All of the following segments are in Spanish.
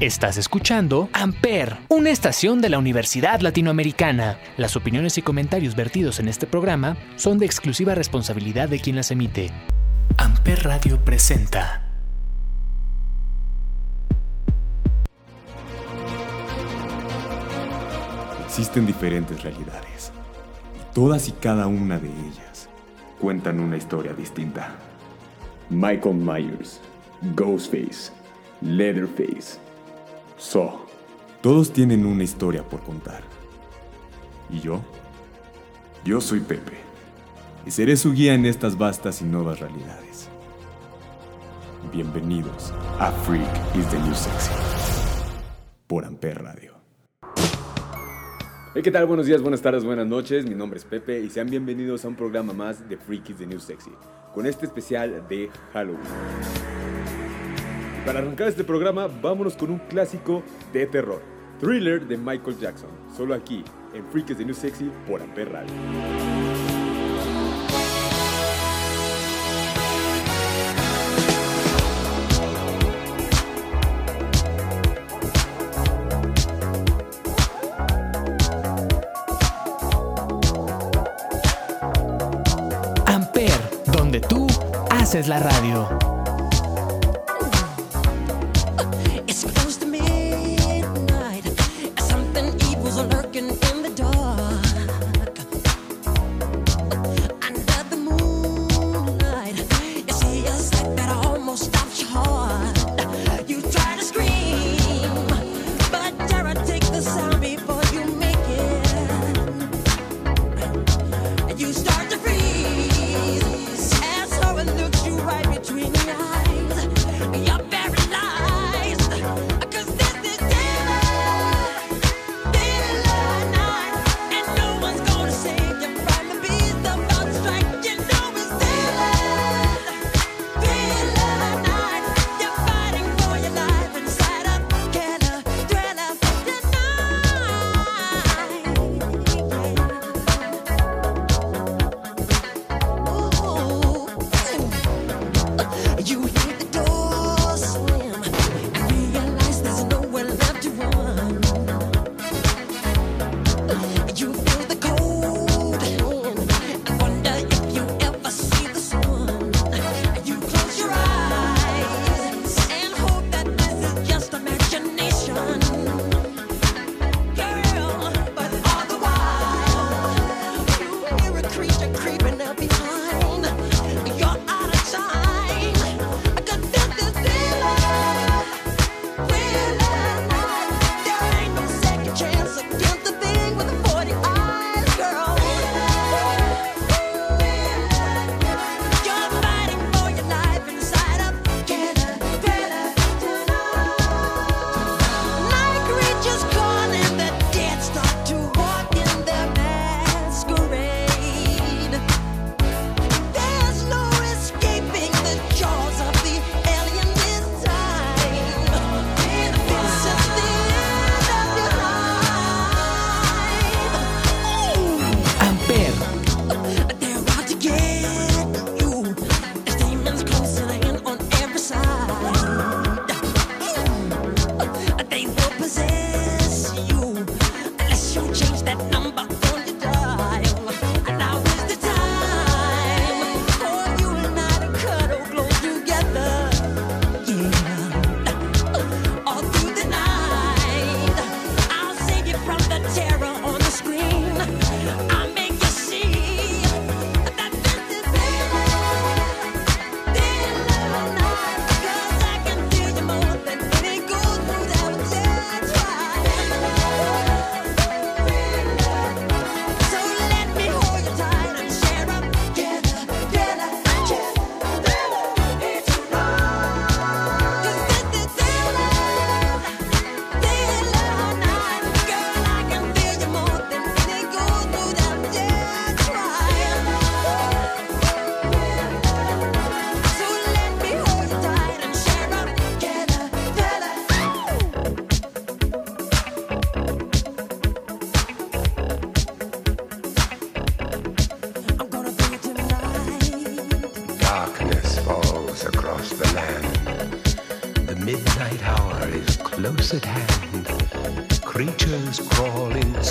Estás escuchando Amper, una estación de la Universidad Latinoamericana. Las opiniones y comentarios vertidos en este programa son de exclusiva responsabilidad de quien las emite. Amper Radio presenta. Existen diferentes realidades y todas y cada una de ellas cuentan una historia distinta. Michael Myers, Ghostface, Leatherface, So, todos tienen una historia por contar. ¿Y yo? Yo soy Pepe, y seré su guía en estas vastas y nuevas realidades. Bienvenidos a Freak is the New Sexy, por Amper Radio. Hey, ¿qué tal? Buenos días, buenas tardes, buenas noches. Mi nombre es Pepe y sean bienvenidos a un programa más de Freak is the New Sexy, con este especial de Halloween. Para arrancar este programa, vámonos con un clásico de terror. Thriller de Michael Jackson. Solo aquí, en Freaks de New Sexy por Amper Radio. Haces la radio.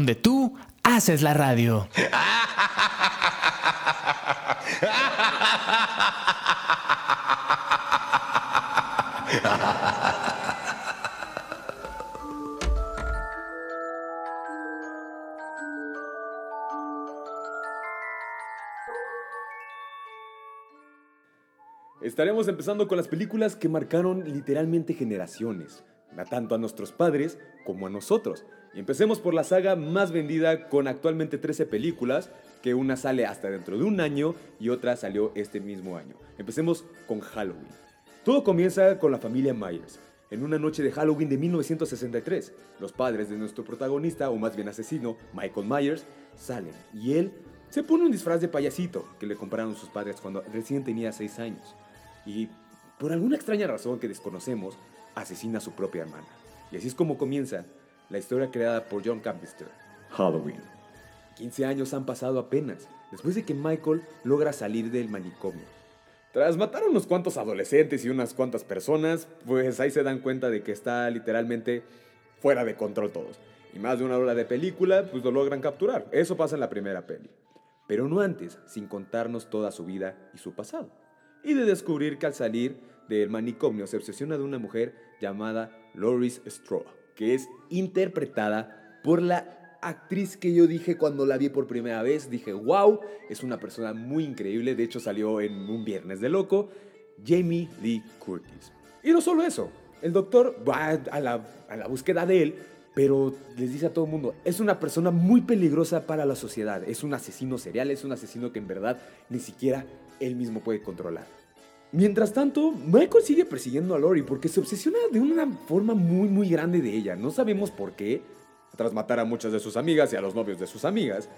donde tú haces la radio. Estaremos empezando con las películas que marcaron literalmente generaciones, tanto a nuestros padres como a nosotros. Empecemos por la saga más vendida con actualmente 13 películas, que una sale hasta dentro de un año y otra salió este mismo año. Empecemos con Halloween. Todo comienza con la familia Myers. En una noche de Halloween de 1963, los padres de nuestro protagonista, o más bien asesino, Michael Myers, salen y él se pone un disfraz de payasito que le compraron sus padres cuando recién tenía 6 años. Y por alguna extraña razón que desconocemos, asesina a su propia hermana. Y así es como comienza la historia creada por John Carpenter, Halloween. 15 años han pasado apenas, después de que Michael logra salir del manicomio. Tras matar a unos cuantos adolescentes y unas cuantas personas, pues ahí se dan cuenta de que está literalmente fuera de control todos. Y más de una hora de película, pues lo logran capturar. Eso pasa en la primera peli. Pero no antes, sin contarnos toda su vida y su pasado. Y de descubrir que al salir del manicomio se obsesiona de una mujer llamada Loris Straw, que es interpretada por la actriz que yo dije cuando la vi por primera vez. Dije, wow, es una persona muy increíble. De hecho, salió en un viernes de loco. Jamie Lee Curtis. Y no solo eso, el doctor va a la, a la búsqueda de él, pero les dice a todo el mundo, es una persona muy peligrosa para la sociedad. Es un asesino serial, es un asesino que en verdad ni siquiera él mismo puede controlar. Mientras tanto, Michael sigue persiguiendo a Lori porque se obsesiona de una forma muy muy grande de ella. No sabemos por qué, tras matar a muchas de sus amigas y a los novios de sus amigas,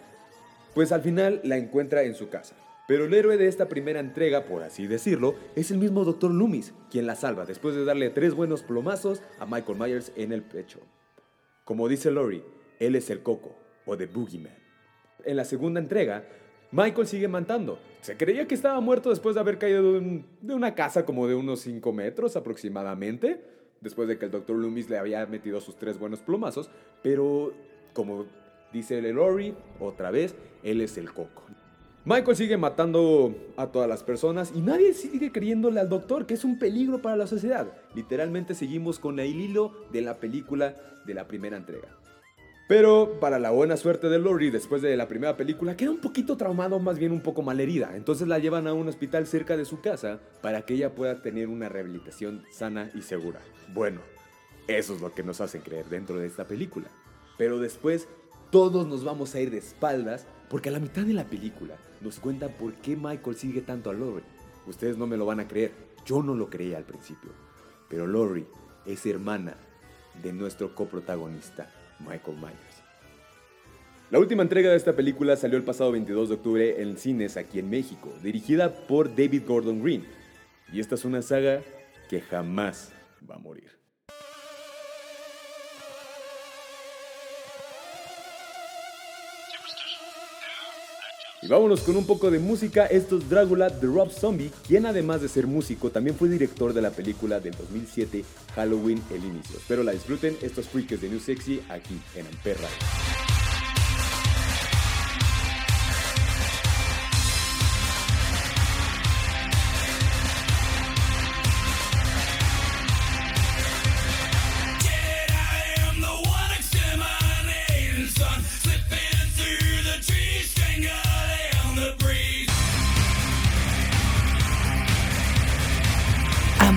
pues al final la encuentra en su casa. Pero el héroe de esta primera entrega, por así decirlo, es el mismo Dr. Loomis, quien la salva después de darle tres buenos plomazos a Michael Myers en el pecho. Como dice Lori, él es el Coco, o The Boogeyman. En la segunda entrega, Michael sigue matando. Se creía que estaba muerto después de haber caído de, un- de una casa como de unos 5 metros aproximadamente, después de que el Dr. Loomis le había metido sus tres buenos plomazos, pero como dice Lori, otra vez, él es el Coco. Michael sigue matando a todas las personas y nadie sigue creyéndole al doctor que es un peligro para la sociedad. Literalmente seguimos con el hilo de la película de la primera entrega. Pero para la buena suerte de Lori, después de la primera película, queda un poquito traumado, más bien un poco malherida. Entonces la llevan a un hospital cerca de su casa para que ella pueda tener una rehabilitación sana y segura. Bueno, eso es lo que nos hacen creer dentro de esta película. Pero después todos nos vamos a ir de espaldas porque a la mitad de la película nos cuentan por qué Michael sigue tanto a Lori. Ustedes no me lo van a creer, yo no lo creía al principio. Pero Lori es hermana de nuestro coprotagonista, Michael Myers. La última entrega de esta película salió el pasado 22 de octubre en cines aquí en México, dirigida por David Gordon Green. Y esta es una saga que jamás va a morir. Y vámonos con un poco de música. Esto es Drácula de Rob Zombie, quien además de ser músico también fue director de la película del 2007 Halloween El Inicio. Espero la disfruten estos freaks de New Sexy aquí en Amper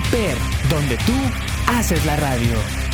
Amper, donde tú haces la radio.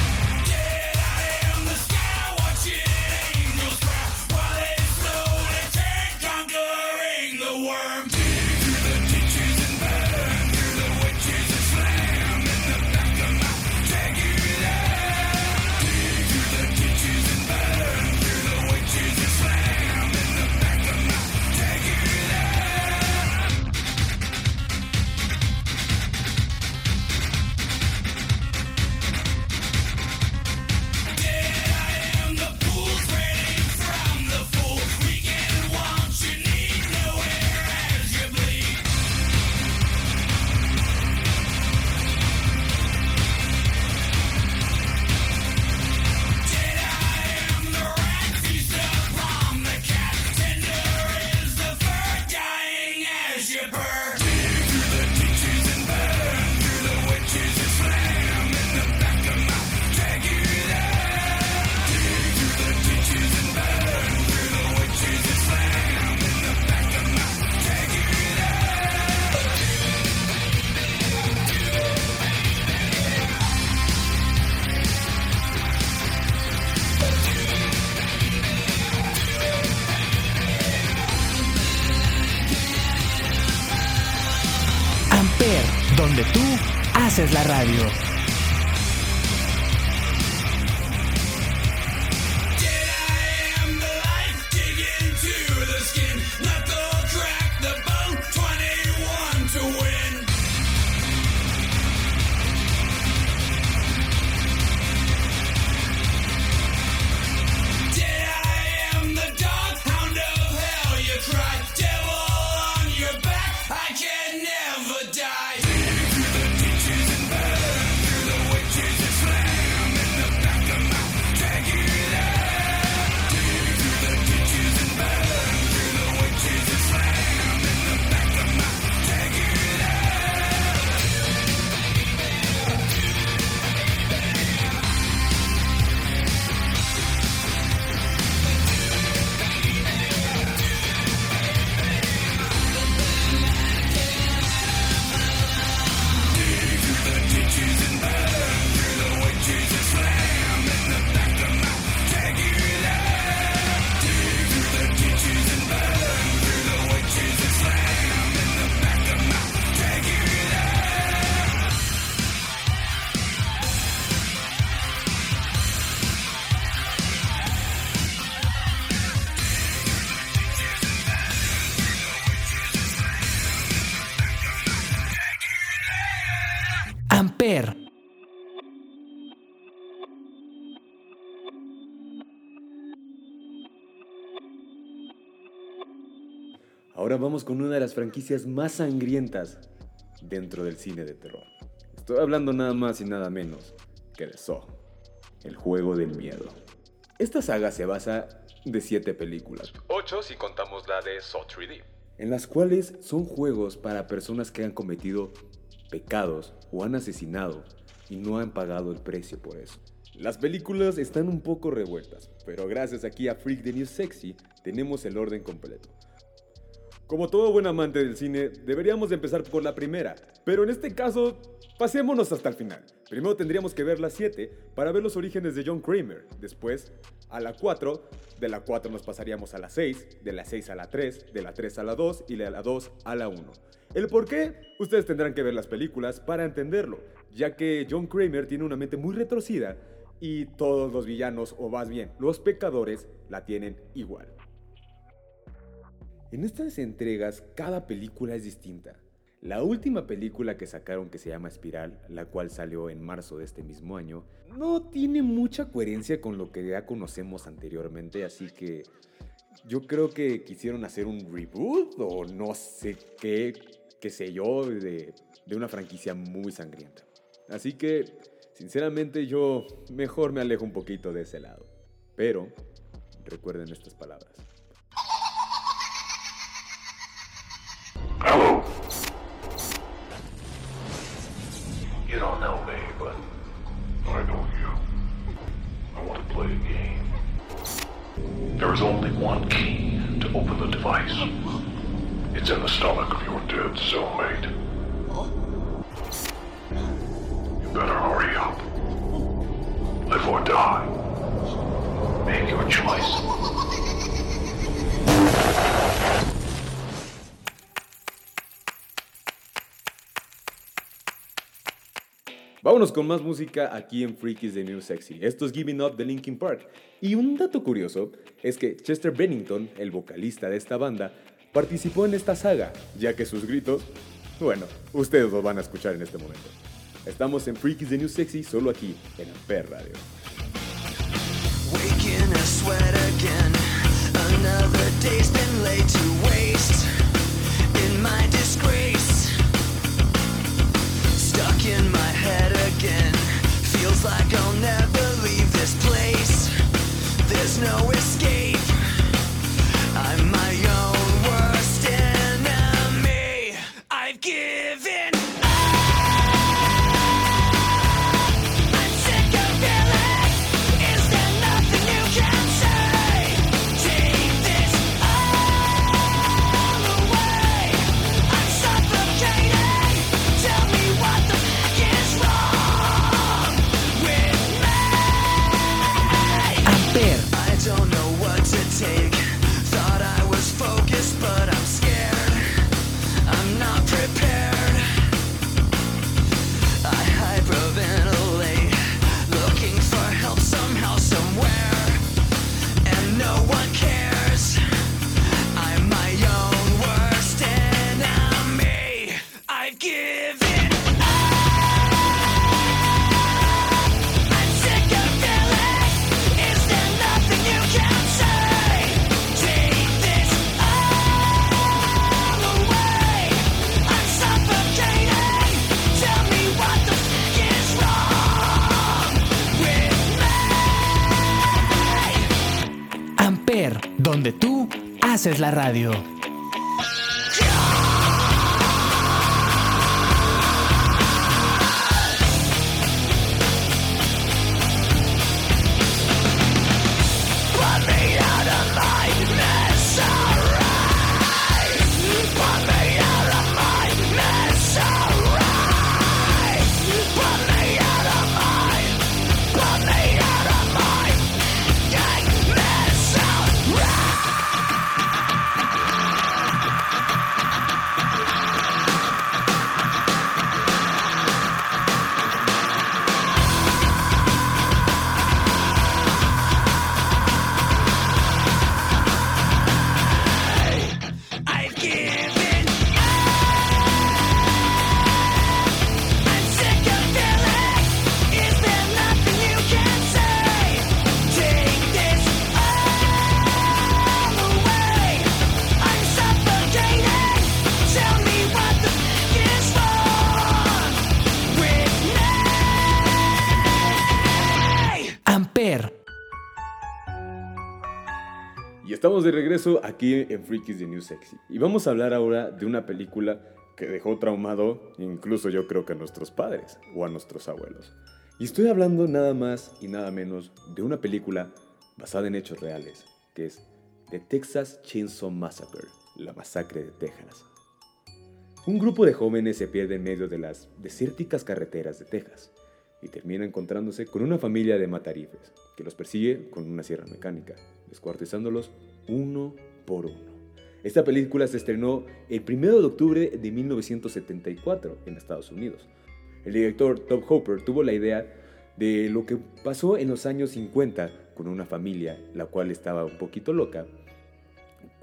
Radio. Ahora vamos con una de las franquicias más sangrientas dentro del cine de terror. Estoy hablando nada más y nada menos que de Saw, el juego del miedo. Esta saga se basa de siete películas, 8 si contamos la de Saw 3D, en las cuales son juegos para personas que han cometido pecados o han asesinado y no han pagado el precio por eso. Las películas están un poco revueltas, pero gracias aquí a Freak the New Sexy tenemos el orden completo. Como todo buen amante del cine, deberíamos de empezar por la primera, pero en este caso, pasémonos hasta el final. Primero tendríamos que ver la 7 para ver los orígenes de John Kramer, después a la 4, de la 4 nos pasaríamos a la 6, de la 6 a la 3, de la 3 a la 2 y de la 2 a la 1. El por qué, ustedes tendrán que ver las películas para entenderlo, ya que John Kramer tiene una mente muy retorcida y todos los villanos, o más bien los pecadores, la tienen igual. En estas entregas, cada película es distinta. La última película que sacaron que se llama Espiral, la cual salió en marzo de este mismo año, no tiene mucha coherencia con lo que ya conocemos anteriormente, así que yo creo que quisieron hacer un reboot o no sé qué, qué sé yo, de, de una franquicia muy sangrienta. Así que, sinceramente, yo mejor me alejo un poquito de ese lado. Pero, recuerden estas palabras. Only one key to open the device. It's in the stomach of your dead cellmate. You better hurry up. Live or die. Make your choice. Con más música aquí en Freakies de New Sexy. Esto es Giving Up de Linkin Park. Y un dato curioso es que Chester Bennington, el vocalista de esta banda, participó en esta saga, ya que sus gritos, bueno, ustedes los van a escuchar en este momento. Estamos en Freakies de New Sexy solo aquí en Amper Radio. Haces la radio. Estamos de regreso aquí en Freakies de New Sexy. Y vamos a hablar ahora de una película que dejó traumado incluso yo creo que a nuestros padres o a nuestros abuelos. Y estoy hablando nada más y nada menos de una película basada en hechos reales, que es The Texas Chainsaw Massacre, la masacre de Texas. Un grupo de jóvenes se pierde en medio de las desérticas carreteras de Texas y termina encontrándose con una familia de matarifes que los persigue con una sierra mecánica, descuartizándolos uno por uno. Esta película se estrenó el 1 de octubre de 1974 en Estados Unidos. El director Tom Hopper tuvo la idea de lo que pasó en los años 50 con una familia, la cual estaba un poquito loca,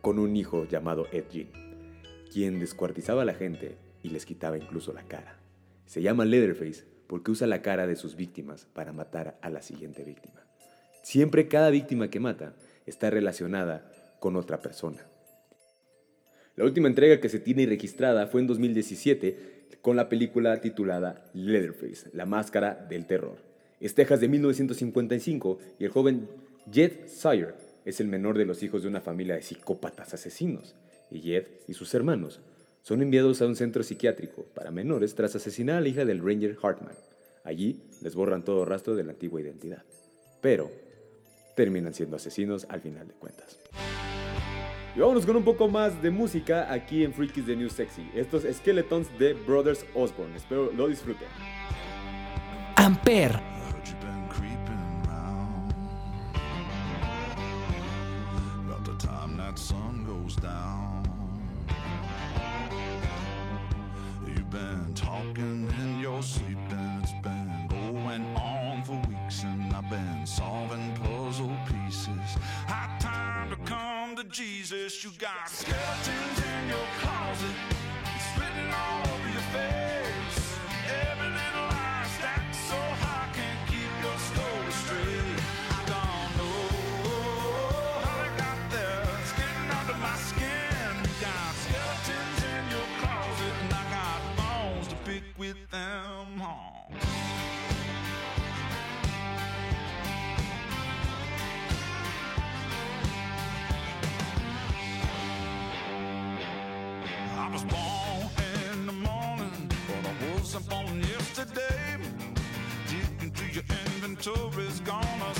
con un hijo llamado Ed quien descuartizaba a la gente y les quitaba incluso la cara. Se llama Leatherface porque usa la cara de sus víctimas para matar a la siguiente víctima. Siempre cada víctima que mata está relacionada con otra persona. La última entrega que se tiene registrada fue en 2017 con la película titulada Leatherface, la máscara del terror. Es Texas de 1955 y el joven Jed Sire es el menor de los hijos de una familia de psicópatas asesinos. Y Jed y sus hermanos son enviados a un centro psiquiátrico para menores tras asesinar a la hija del Ranger Hartman. Allí les borran todo rastro de la antigua identidad. Pero terminan siendo asesinos al final de cuentas. Y vámonos con un poco más de música aquí en Freakies The New Sexy. Estos Skeletons de Brothers Osborne. Espero lo disfruten. Amper, Jesus. You got skeletons in your closet, October is gonna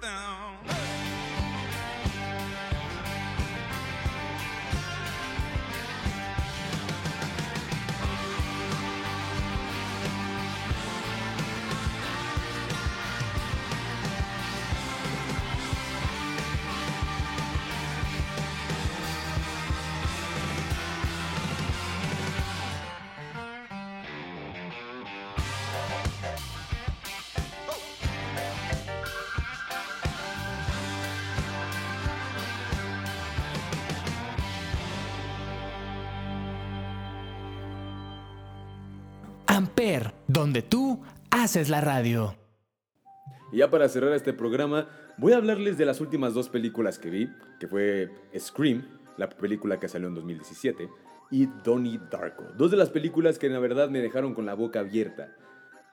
down. Donde tú haces la radio. Y ya para cerrar este programa, voy a hablarles de las últimas dos películas que vi, que fue Scream, la película que salió en 2017, y Donnie Darko. Dos de las películas que la verdad me dejaron con la boca abierta,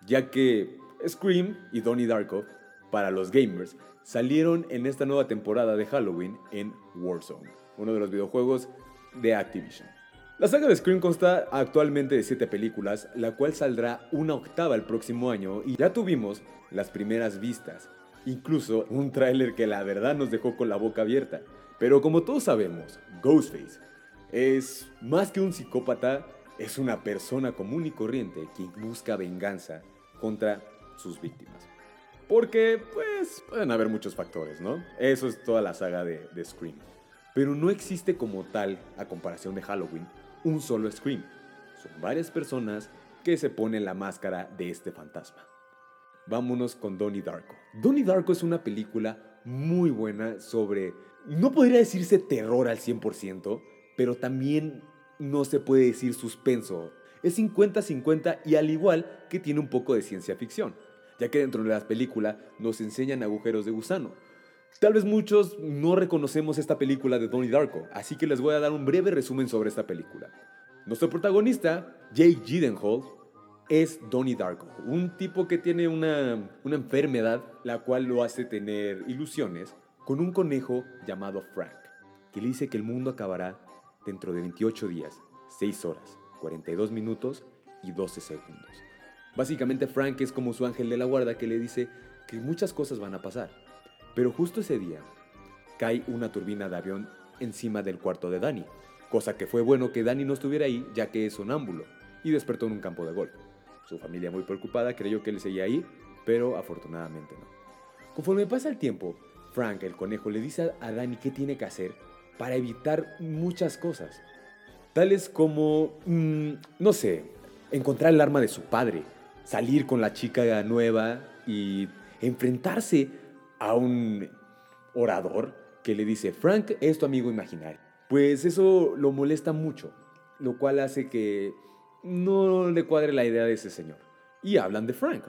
ya que Scream y Donnie Darko, para los gamers, salieron en esta nueva temporada de Halloween en Warzone, uno de los videojuegos de Activision. La saga de Scream consta actualmente de 7 películas, la cual saldrá una octava el próximo año y ya tuvimos las primeras vistas, incluso un tráiler que la verdad nos dejó con la boca abierta. Pero como todos sabemos, Ghostface es más que un psicópata, es una persona común y corriente quien busca venganza contra sus víctimas. Porque, pues, pueden haber muchos factores, ¿no? Eso es toda la saga de, de Scream. Pero no existe como tal, a comparación de Halloween, un solo Scream. Son varias personas que se ponen la máscara de este fantasma. Vámonos con Donnie Darko. Donnie Darko es una película muy buena sobre, no podría decirse terror al 100%, pero también no se puede decir suspenso. Es 50-50 y al igual que tiene un poco de ciencia ficción, ya que dentro de la película nos enseñan agujeros de gusano. Tal vez muchos no reconocemos esta película de Donnie Darko, así que les voy a dar un breve resumen sobre esta película. Nuestro protagonista, Jake Gyllenhaal, es Donnie Darko, un tipo que tiene una, una enfermedad la cual lo hace tener ilusiones con un conejo llamado Frank, que le dice que el mundo acabará dentro de 28 días, 6 horas, 42 minutos y 12 segundos. Básicamente Frank es como su ángel de la guarda que le dice que muchas cosas van a pasar. Pero justo ese día cae una turbina de avión encima del cuarto de Danny, cosa que fue bueno que Danny no estuviera ahí ya que es sonámbulo y despertó en un campo de golf. Su familia muy preocupada creyó que él seguía ahí, pero afortunadamente no. Conforme pasa el tiempo, Frank, el conejo, le dice a Danny qué tiene que hacer para evitar muchas cosas. Tales como, mm, no sé, encontrar el arma de su padre, salir con la chica nueva y enfrentarse a un orador que le dice, Frank es tu amigo imaginario. Pues eso lo molesta mucho, lo cual hace que no le cuadre la idea de ese señor. Y hablan de Frank.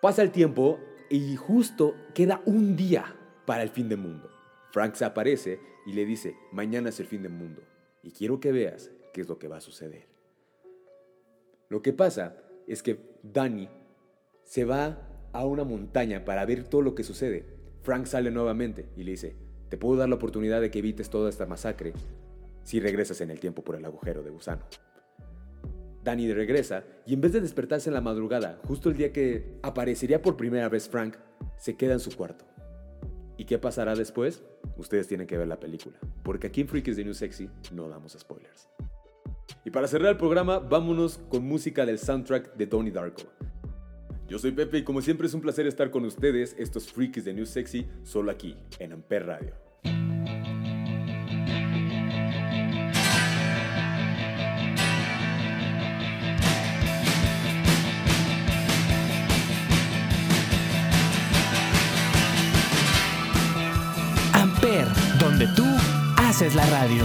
Pasa el tiempo y justo queda un día para el fin del mundo. Frank se aparece y le dice, mañana es el fin del mundo y quiero que veas qué es lo que va a suceder. Lo que pasa es que Danny se va a una montaña para ver todo lo que sucede. Frank sale nuevamente y le dice, te puedo dar la oportunidad de que evites toda esta masacre si regresas en el tiempo por el agujero de gusano. Danny regresa y en vez de despertarse en la madrugada, justo el día que aparecería por primera vez Frank, se queda en su cuarto. ¿Y qué pasará después? Ustedes tienen que ver la película, porque aquí en Freaks de New Sexy no damos spoilers. Y para cerrar el programa, vámonos con música del soundtrack de Donnie Darko. Yo soy Pepe y como siempre es un placer estar con ustedes, estos Freaks de New Sexy, solo aquí, en Amper Radio. Amper, donde tú haces la radio.